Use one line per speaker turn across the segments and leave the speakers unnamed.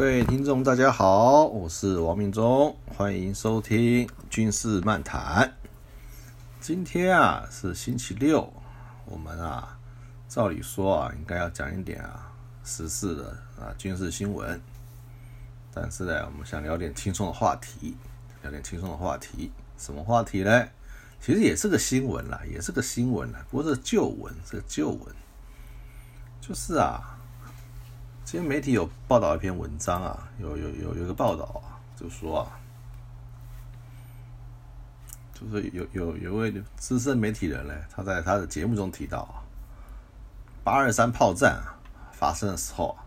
各位听众，大家好，我是王明忠，欢迎收听军事漫谈。今天啊是星期六，我们啊照理说啊应该要讲一点啊时事的啊军事新闻，但是呢，我们想聊点轻松的话题，聊点轻松的话题，什么话题呢？其实也是个新闻啦，也是个新闻啦，不过是旧闻，是旧闻，就是啊。今天媒体有报道一篇文章啊，有有有有一个报道啊，就说啊，就是有有有位资深媒体人呢，他在他的节目中提到啊，八二三炮战发生的时候啊，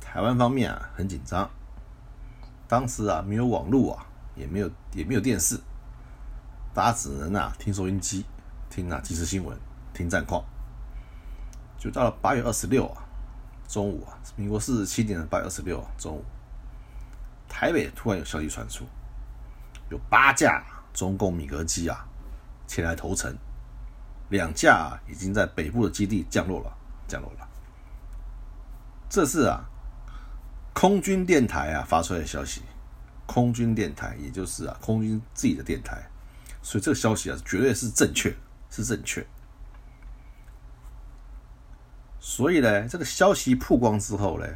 台湾方面啊很紧张，当时啊没有网络啊，也没有也没有电视，大家只能啊听收音机，听啊即时新闻，听战况，就到了八月二十六啊。中午啊，民国四十七年的八月二十六中午，台北突然有消息传出，有八架中共米格机啊前来投诚，两架已经在北部的基地降落了，降落了。这是啊，空军电台啊发出来的消息，空军电台也就是啊空军自己的电台，所以这个消息啊绝对是正确，是正确。所以呢，这个消息曝光之后呢，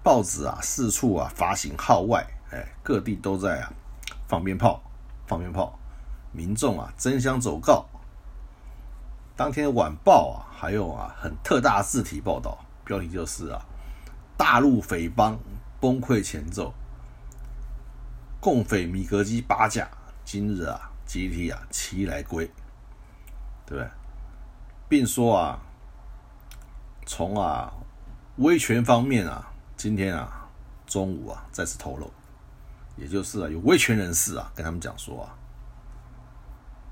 报纸啊四处啊发行号外，哎，各地都在啊放鞭炮，放鞭炮，民众啊争相走告。当天晚报啊还有啊很特大字体报道，标题就是啊大陆匪帮崩溃前奏，共匪米格机八架今日啊集体啊齐来归，对不对？并说啊。从啊威权方面啊，今天啊中午啊再次透露，也就是啊有威权人士啊跟他们讲说啊，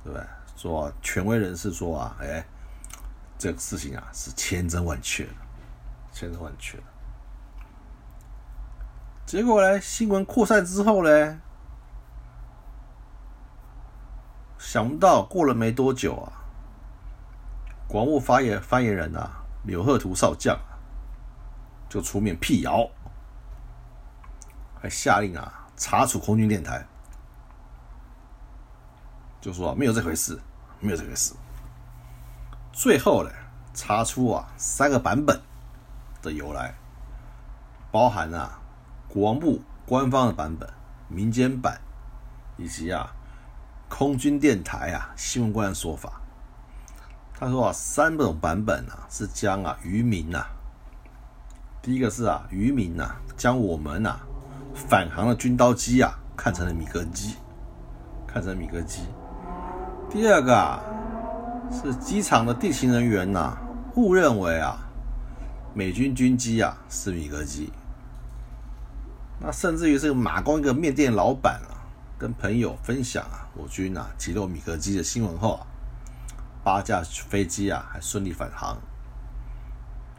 对不对？说权威人士说啊，哎，这个事情啊是千真万确的，千真万确的。结果呢，新闻扩散之后呢，想不到过了没多久啊，广务发言发言人啊。柳鹤图少将就出面辟谣，还下令啊查处空军电台，就说没有这回事，没有这回事。最后呢，查出啊三个版本的由来，包含啊国防部官方的版本、民间版，以及啊空军电台啊新闻官的说法。他说啊，三种版本啊是将啊渔民呐，第一个是啊渔民呐将我们呐返航的军刀机啊看成了米格机，看成米格机。第二个啊是机场的地勤人员呐误认为啊美军军机啊是米格机。那甚至于是马光一个面店老板啊跟朋友分享啊我军啊击落米格机的新闻后啊。八架飞机啊，还顺利返航。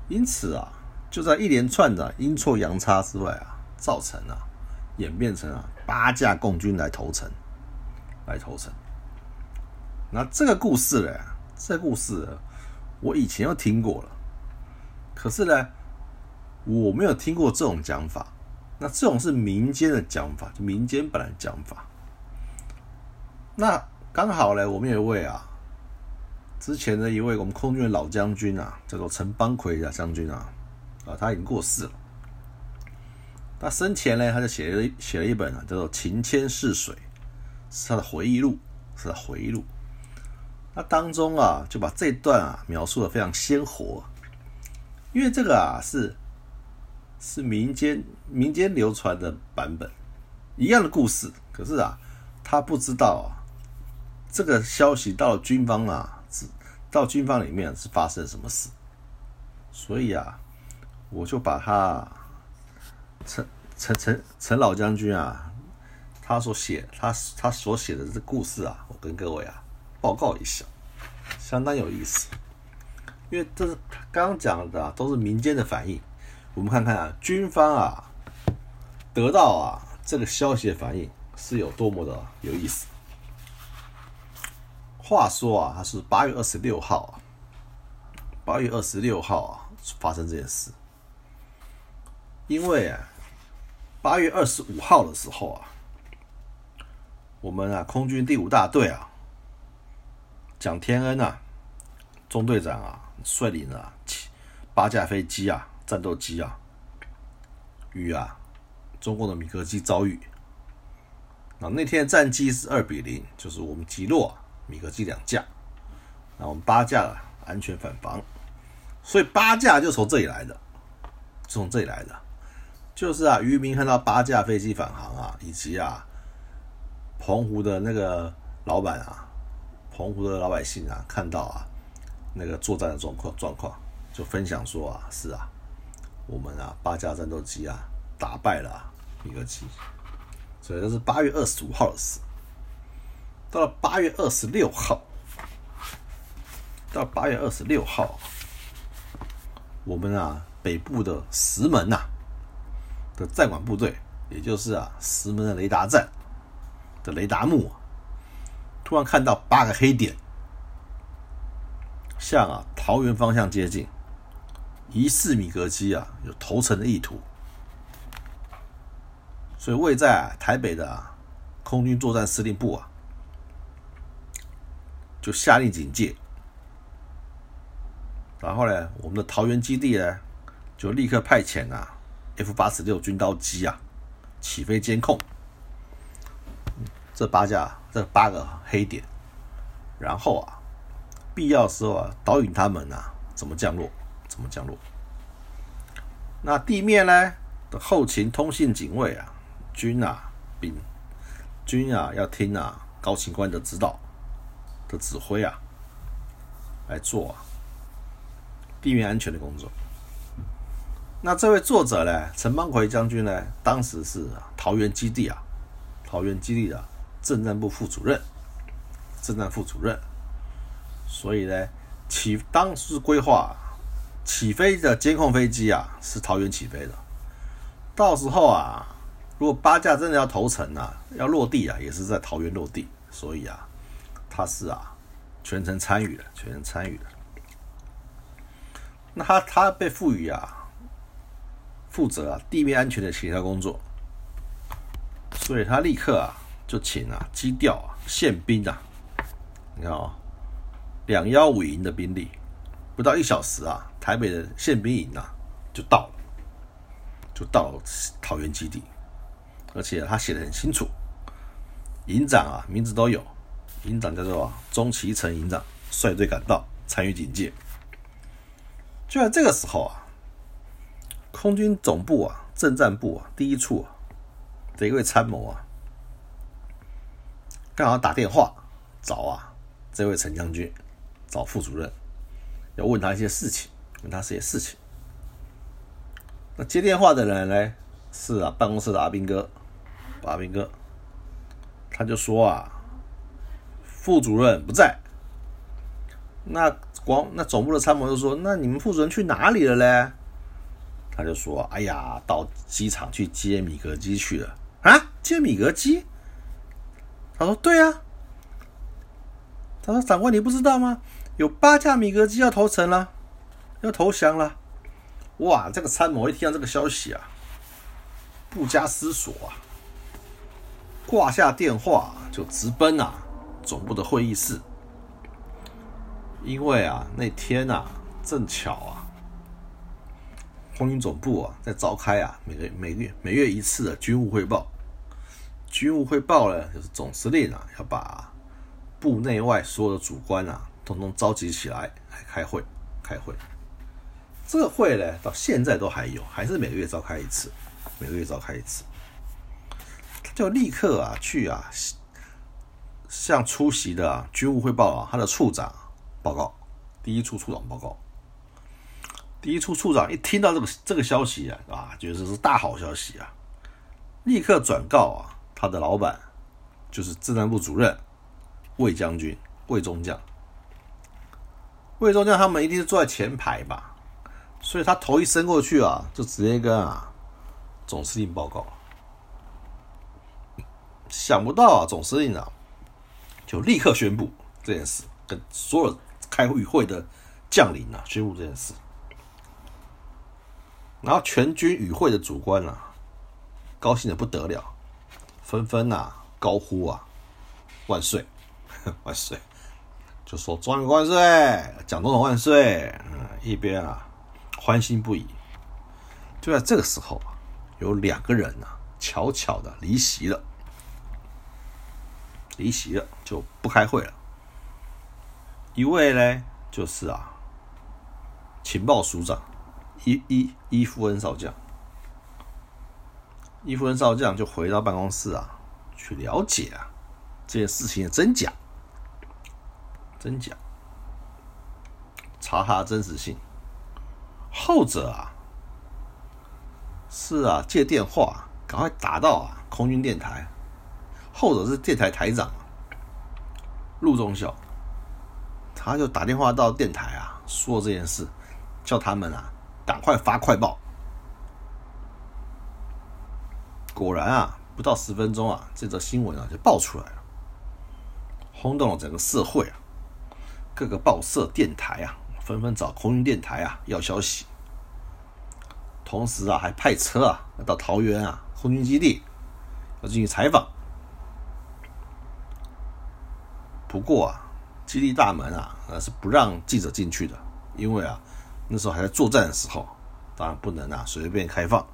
因此啊，就在一连串的阴错阳差之外啊，造成啊，演变成啊，八架共军来投诚，来投诚。那这个故事呢，这故事我以前又听过了，可是呢，我没有听过这种讲法。那这种是民间的讲法，就民间本来讲法。那刚好呢，我们有一位啊。之前的一位我们空军的老将军啊，叫做陈邦奎啊将军啊，啊他已经过世了。他生前呢，他就写了写了一本啊，叫做《情牵似水》，是他的回忆录，是他回忆录。那当中啊，就把这段啊描述的非常鲜活，因为这个啊是是民间民间流传的版本，一样的故事，可是啊，他不知道啊，这个消息到了军方啊。到军方里面是发生什么事？所以啊，我就把他陈陈陈陈老将军啊，他所写他他所写的这故事啊，我跟各位啊报告一下，相当有意思。因为这是刚刚讲的都是民间的反应，我们看看啊，军方啊得到啊这个消息的反应是有多么的有意思。话说啊，他是八月二十六号啊，八月二十六号啊发生这件事。因为啊，八月二十五号的时候啊，我们啊空军第五大队啊，蒋天恩啊，中队长啊，率领了八架飞机啊，战斗机啊，与啊中共的米格机遭遇。那那天战绩是二比零，就是我们击落米格机两架，那我们八架安全返防，所以八架就从这里来的，从这里来的。就是啊，渔民看到八架飞机返航啊，以及啊，澎湖的那个老板啊，澎湖的老百姓啊，看到啊，那个作战的状况状况，就分享说啊，是啊，我们啊八架战斗机啊打败了米格机，所以这是八月二十五号的事。到了八月二十六号，到八月二十六号，我们啊北部的石门呐。的战管部队，也就是啊石门的雷达站的雷达幕，突然看到八个黑点，向啊桃园方向接近，疑似米格机啊有投诚的意图，所以位在台北的空军作战司令部啊，就下令警戒，然后呢，我们的桃园基地呢，就立刻派遣啊。F 八十六军刀机啊，起飞监控这八架这八个黑点，然后啊，必要时候啊，导引他们啊，怎么降落，怎么降落。那地面呢的后勤、通信、警卫啊，军啊兵军啊，要听啊高勤官的指导指挥啊，来做啊地面安全的工作。那这位作者呢，陈邦奎将军呢，当时是桃园基地啊，桃园基地的政战部副主任，政战副主任，所以呢，起当时规划起飞的监控飞机啊，是桃园起飞的，到时候啊，如果八架真的要投诚啊，要落地啊，也是在桃园落地，所以啊，他是啊，全程参与的，全程参与的，那他他被赋予啊。负责啊地面安全的协调工作，所以他立刻啊就请啊机调啊宪兵啊，你看啊两幺五营的兵力，不到一小时啊台北的宪兵营啊就到了，就到了桃园基地，而且他写的很清楚，营长啊名字都有，营长叫做钟其成营长率队赶到参与警戒，就在这个时候啊。空军总部啊，政战部啊，第一处啊的一位参谋啊，刚好打电话找啊这位陈将军，找副主任，要问他一些事情，问他一些事情。那接电话的人呢是啊办公室的阿兵哥，阿兵哥，他就说啊，副主任不在。那光那总部的参谋就说，那你们副主任去哪里了嘞？他就说：“哎呀，到机场去接米格机去了啊！接米格机？”他说：“对啊。”他说：“长官，你不知道吗？有八架米格机要投诚了，要投降了。”哇！这个参谋一听到这个消息啊，不加思索啊，挂下电话就直奔啊总部的会议室，因为啊那天啊正巧啊。空军总部啊，在召开啊，每个每月每月一次的军务汇报。军务汇报呢，就是总司令啊，要把部内外所有的主官啊，统统召集起来来开会。开会，这个会呢，到现在都还有，还是每个月召开一次，每个月召开一次。他就立刻啊，去啊，向出席的军务汇报啊，他的处长报告，第一处处长报告。第一处处长一听到这个这个消息啊，啊，觉得是大好消息啊，立刻转告啊，他的老板就是政战部主任魏将军魏中将，魏中将他们一定是坐在前排吧，所以他头一伸过去啊，就直接跟啊总司令报告，想不到啊，总司令啊就立刻宣布这件事，跟所有开会会的将领啊宣布这件事。然后全军与会的主官啊，高兴的不得了，纷纷啊高呼啊万岁 万岁，就说中央万岁，蒋总统万岁，嗯，一边啊欢欣不已。就在这个时候啊，有两个人啊悄悄的离席了，离席了就不开会了。一位呢就是啊情报署长。伊伊伊夫恩少将，伊夫恩少将就回到办公室啊，去了解啊这件事情的真假，真假，查他的真实性。后者啊是啊借电话赶快打到啊空军电台，后者是电台台长陆中校，他就打电话到电台啊说这件事，叫他们啊。赶快发快报！果然啊，不到十分钟啊，这则新闻啊就爆出来了，轰动了整个社会啊。各个报社、电台啊，纷纷找空运电台啊要消息，同时啊，还派车啊到桃园啊空军基地要进行采访。不过啊，基地大门啊，呃是不让记者进去的，因为啊。那时候还在作战的时候，当然不能啊随便开放。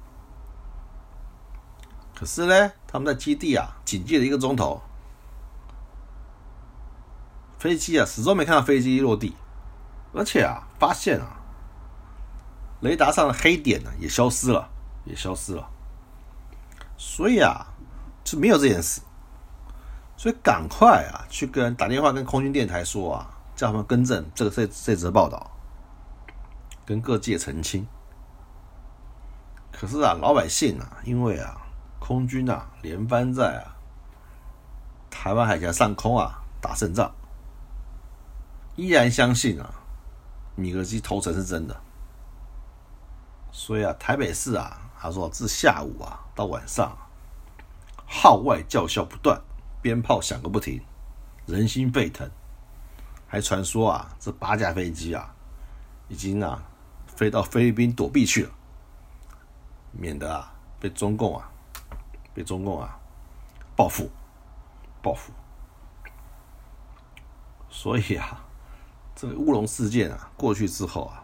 可是呢，他们在基地啊警戒了一个钟头，飞机啊始终没看到飞机落地，而且啊发现啊雷达上的黑点呢也消失了，也消失了。所以啊就没有这件事，所以赶快啊去跟打电话跟空军电台说啊，叫他们更正这个这这则报道。跟各界澄清，可是啊，老百姓啊，因为啊，空军啊连番在啊台湾海峡上空啊打胜仗，依然相信啊米格机投诚是真的，所以啊，台北市啊，他说自下午啊到晚上，号外叫嚣不断，鞭炮响个不停，人心沸腾，还传说啊，这八架飞机啊已经啊。飞到菲律宾躲避去了，免得啊被中共啊被中共啊报复报复。所以啊，这个乌龙事件啊过去之后啊，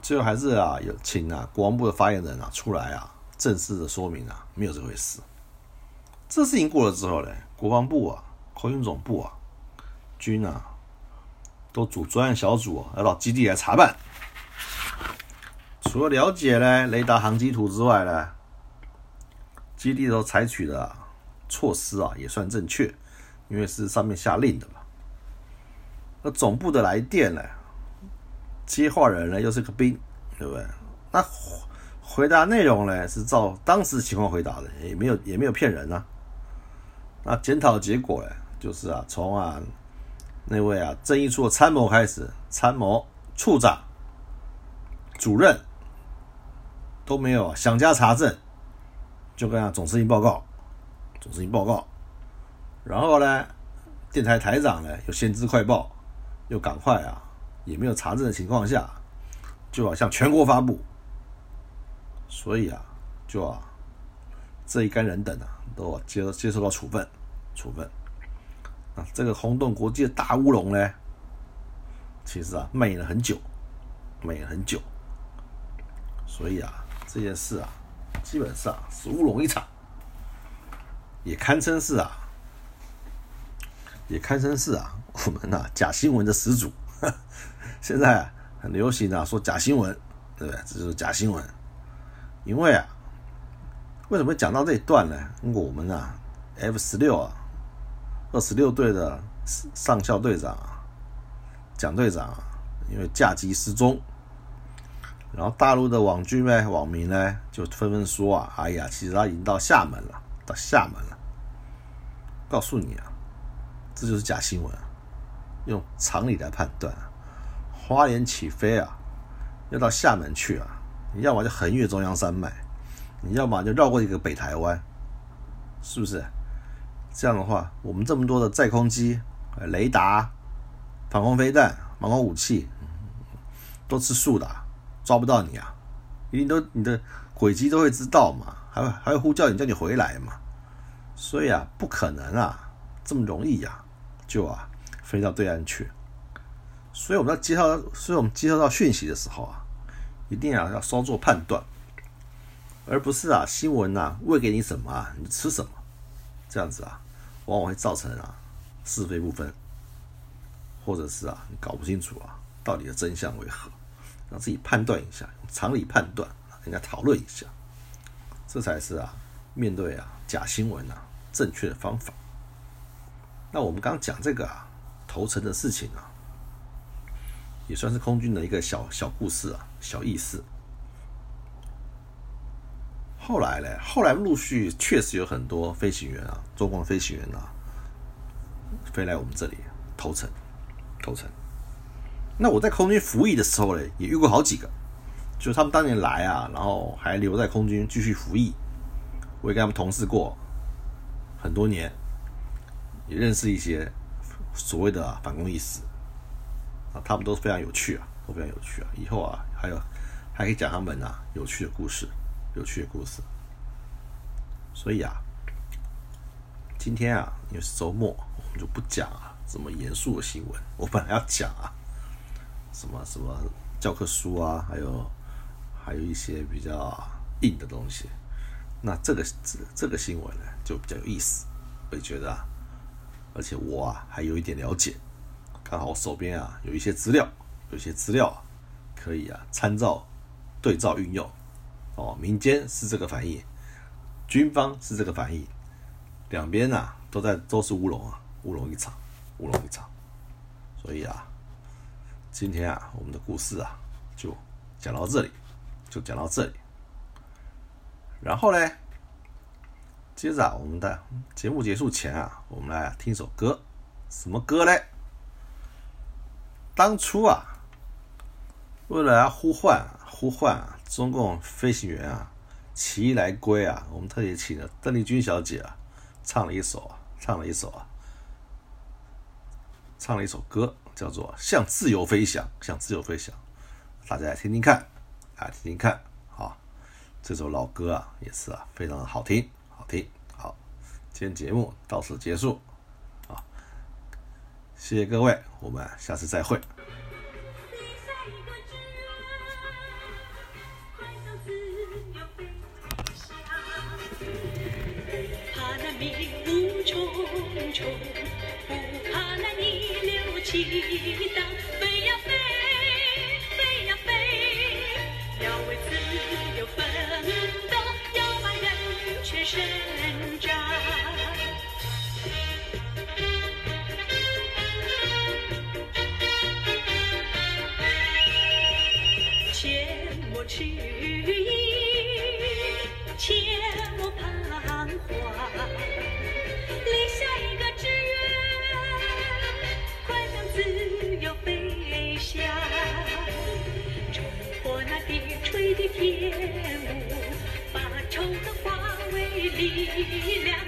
最后还是啊有请啊国防部的发言人啊出来啊正式的说明啊没有这回事。这事情过了之后呢，国防部啊空军总部啊军啊。都组专案小组要到基地来查办。除了了解呢雷达航机图之外呢，基地都采取的措施啊也算正确，因为是上面下令的嘛。那总部的来电呢，接话人呢又是个兵，对不对？那回答内容呢是照当时情况回答的，也没有也没有骗人啊。那检讨结果呢，就是啊从啊。那位啊，正义处的参谋开始，参谋、处长、主任都没有啊想加查证，就跟啊总司令报告，总司令报告，然后呢，电台台长呢有先知快报，又赶快啊，也没有查证的情况下，就要向全国发布，所以啊，就啊这一干人等啊都接接受到处分，处分啊。这个轰动国际的大乌龙呢，其实啊蔓延了很久，蔓延很久，所以啊这件事啊基本上是乌龙一场，也堪称是啊，也堪称是啊我们呐假新闻的始祖。现在啊很流行啊说假新闻，对不对？这就是假新闻，因为啊为什么讲到这一段呢？我们啊 F 十六啊。二十六队的上校队长蒋队长，因为驾机失踪，然后大陆的网剧呢、网民呢，就纷纷说啊：“哎呀，其实他已经到厦门了，到厦门了。”告诉你啊，这就是假新闻。用常理来判断，花莲起飞啊，要到厦门去啊，你要么就横越中央山脉，你要么就绕过一个北台湾，是不是？这样的话，我们这么多的载空机、雷达、防空飞弹、防空武器，都吃素的，抓不到你啊，一定都你的轨迹都会知道嘛，还会还会呼叫你叫你回来嘛，所以啊，不可能啊，这么容易呀，就啊飞到对岸去。所以我们要接到，所以我们接收到讯息的时候啊，一定要要稍作判断，而不是啊新闻呐喂给你什么啊你吃什么，这样子啊，往往会造成啊是非不分，或者是啊你搞不清楚啊到底的真相为何，让自己判断一下，用常理判断，跟人家讨论一下，这才是啊面对啊假新闻啊正确的方法。那我们刚刚讲这个啊投诚的事情啊。也算是空军的一个小小故事啊，小意思。后来嘞，后来陆续确实有很多飞行员啊，中共飞行员啊，飞来我们这里投诚，投诚。那我在空军服役的时候嘞，也遇过好几个，就他们当年来啊，然后还留在空军继续服役。我也跟他们同事过很多年，也认识一些所谓的反攻意识。啊，他们都非常有趣啊，都非常有趣啊。以后啊，还有还可以讲他们啊有趣的故事，有趣的故事。所以啊，今天啊，因为是周末，我们就不讲啊什么严肃的新闻。我本来要讲啊，什么什么教科书啊，还有还有一些比较硬的东西。那这个这这个新闻呢，就比较有意思，我也觉得啊，而且我啊还有一点了解。刚好我手边啊有一些资料，有一些资料啊可以啊参照对照运用。哦，民间是这个反应，军方是这个反应，两边啊都在都是乌龙啊，乌龙一场，乌龙一场。所以啊，今天啊我们的故事啊就讲到这里，就讲到这里。然后呢，接着啊我们的节目结束前啊，我们来听首歌，什么歌嘞？当初啊，为了要呼唤呼唤啊，中共飞行员啊，齐来归啊，我们特别请了邓丽君小姐啊，唱了一首啊，唱了一首啊，唱了一首歌，叫做《向自由飞翔》，向自由飞翔，大家听听看，啊听听看，好，这首老歌啊，也是啊，非常的好听，好听，好，今天节目到此结束。谢谢各位，我们下次再会。飞呀飞，飞呀飞，要为自由奋斗，要把人权伸张，切莫迟。把仇恨化为力量，